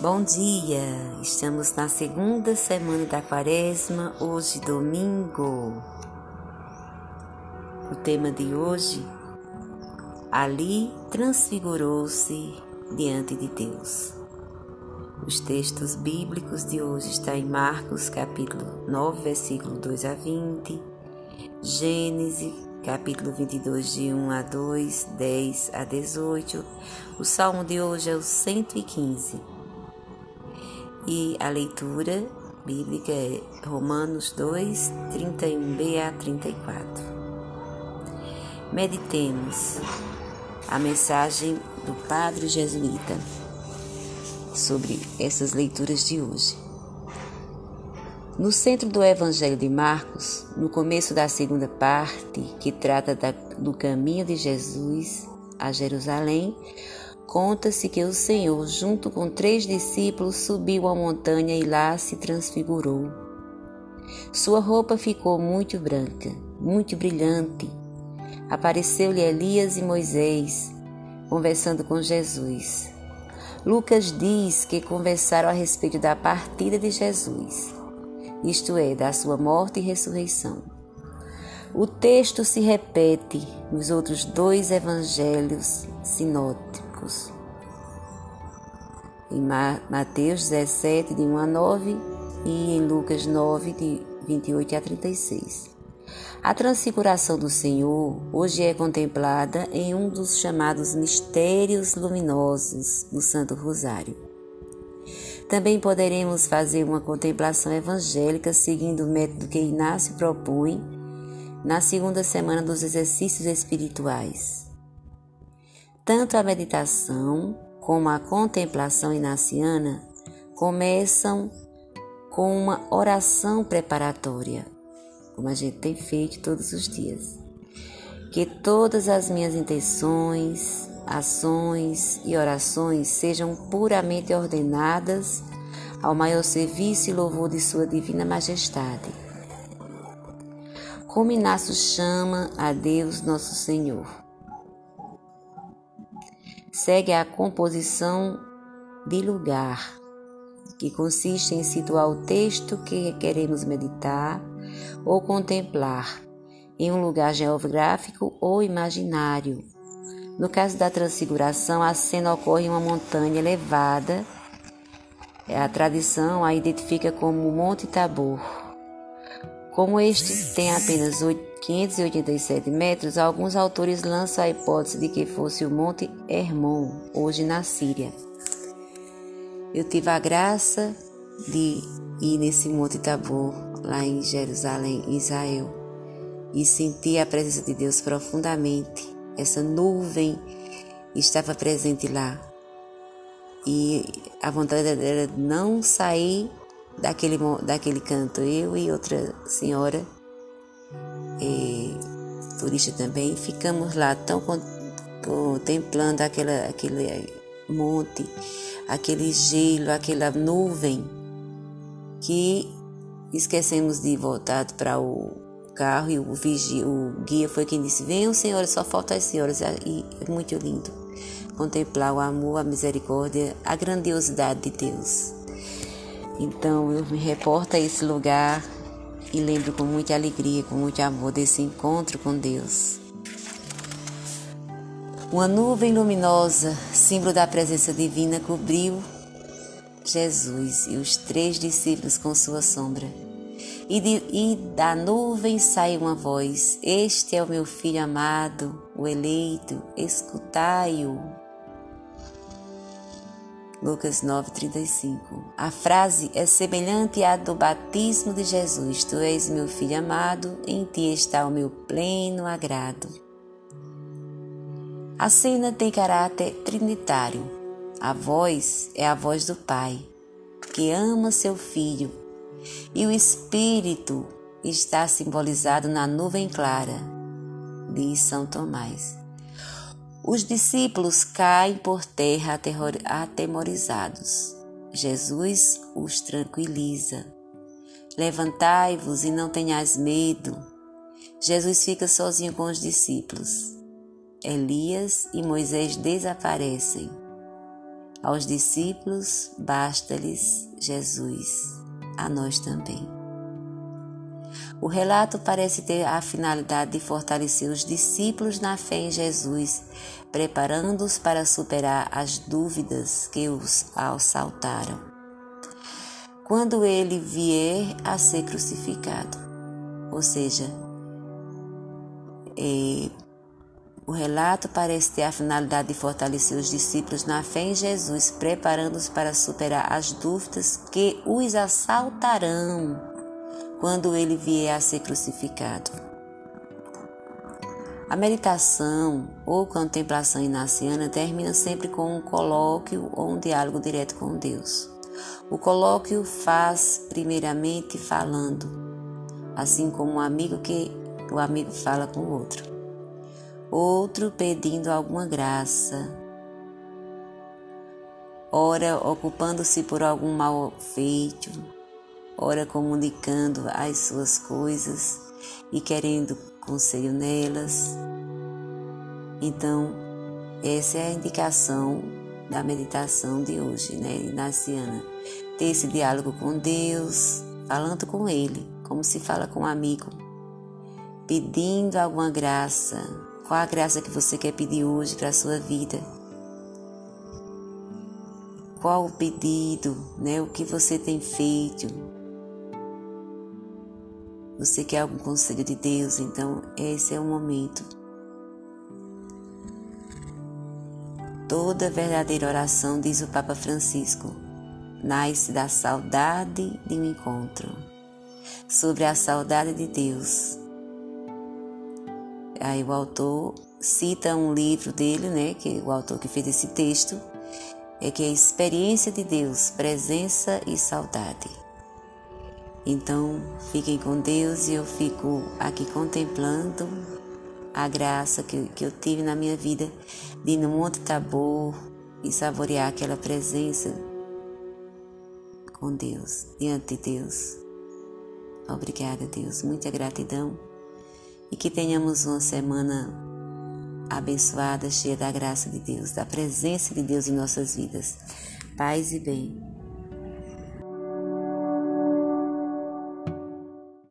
Bom dia! Estamos na segunda semana da quaresma, hoje domingo. O tema de hoje, ali transfigurou-se diante de Deus. Os textos bíblicos de hoje estão em Marcos capítulo 9, versículo 2 a 20, Gênesis capítulo 22 de 1 a 2, 10 a 18. O salmo de hoje é o 115 e a leitura bíblica é Romanos 2, 31b a 34. Meditemos a mensagem do Padre Jesuíta sobre essas leituras de hoje. No centro do Evangelho de Marcos, no começo da segunda parte, que trata da, do caminho de Jesus a Jerusalém, Conta-se que o Senhor, junto com três discípulos, subiu a montanha e lá se transfigurou. Sua roupa ficou muito branca, muito brilhante. Apareceu-lhe Elias e Moisés, conversando com Jesus. Lucas diz que conversaram a respeito da partida de Jesus, isto é, da sua morte e ressurreição. O texto se repete nos outros dois evangelhos sinóticos Marcos. Em Mateus 17, de 1 a 9 e em Lucas 9, de 28 a 36. A transfiguração do Senhor hoje é contemplada em um dos chamados mistérios luminosos do Santo Rosário. Também poderemos fazer uma contemplação evangélica seguindo o método que Inácio propõe na segunda semana dos exercícios espirituais. Tanto a meditação como a contemplação inaciana começam com uma oração preparatória, como a gente tem feito todos os dias. Que todas as minhas intenções, ações e orações sejam puramente ordenadas ao maior serviço e louvor de Sua Divina Majestade. Como Inácio chama a Deus Nosso Senhor segue a composição de lugar, que consiste em situar o texto que queremos meditar ou contemplar em um lugar geográfico ou imaginário. No caso da transfiguração, a cena ocorre em uma montanha elevada. A tradição a identifica como Monte Tabor. Como este tem apenas 587 metros, alguns autores lançam a hipótese de que fosse o Monte Hermon, hoje na Síria. Eu tive a graça de ir nesse Monte Tabor, lá em Jerusalém, Israel, e senti a presença de Deus profundamente. Essa nuvem estava presente lá. E a vontade era não sair daquele, daquele canto. Eu e outra senhora, e turista também, ficamos lá tão contemplando aquela, aquele monte, aquele gelo, aquela nuvem, que esquecemos de voltar para o carro e o, vigia, o guia foi quem disse: Venham, senhoras, só faltam as senhoras. E é muito lindo contemplar o amor, a misericórdia, a grandiosidade de Deus. Então eu me reporto a esse lugar e lembro com muita alegria, com muito amor desse encontro com Deus. Uma nuvem luminosa, símbolo da presença divina, cobriu Jesus e os três discípulos com sua sombra. E, de, e da nuvem saiu uma voz: Este é o meu filho amado, o eleito, escutai-o. Lucas 9:35. A frase é semelhante à do batismo de Jesus: Tu és meu filho amado, em ti está o meu pleno agrado. A cena tem caráter trinitário. A voz é a voz do Pai, que ama seu filho, e o Espírito está simbolizado na nuvem clara, diz São Tomás. Os discípulos caem por terra atemorizados. Jesus os tranquiliza. Levantai-vos e não tenhais medo. Jesus fica sozinho com os discípulos. Elias e Moisés desaparecem. Aos discípulos, basta-lhes Jesus, a nós também. O relato parece ter a finalidade de fortalecer os discípulos na fé em Jesus, preparando-os para superar as dúvidas que os assaltaram. Quando ele vier a ser crucificado, ou seja, o relato parece ter a finalidade de fortalecer os discípulos na fé em Jesus, preparando-os para superar as dúvidas que os assaltarão quando ele vier a ser crucificado. A meditação ou contemplação inaciana termina sempre com um colóquio ou um diálogo direto com Deus. O colóquio faz primeiramente falando, assim como um amigo que o amigo fala com o outro. Outro pedindo alguma graça, ora ocupando-se por algum mal feito, ora comunicando as suas coisas e querendo conselho nelas. Então, essa é a indicação da meditação de hoje, né, Inaciana? Ter esse diálogo com Deus, falando com Ele, como se fala com um amigo, pedindo alguma graça. Qual a graça que você quer pedir hoje para a sua vida? Qual o pedido, né? O que você tem feito? Você quer algum conselho de Deus? Então, esse é o momento. Toda verdadeira oração, diz o Papa Francisco, nasce da saudade de um encontro. Sobre a saudade de Deus. Aí o autor cita um livro dele, né, que o autor que fez esse texto, é que é a experiência de Deus, presença e saudade. Então, fiquem com Deus e eu fico aqui contemplando a graça que, que eu tive na minha vida de ir no Monte Tabor e saborear aquela presença com Deus, diante de Deus. Obrigada, Deus, muita gratidão e que tenhamos uma semana abençoada, cheia da graça de Deus, da presença de Deus em nossas vidas. Paz e bem.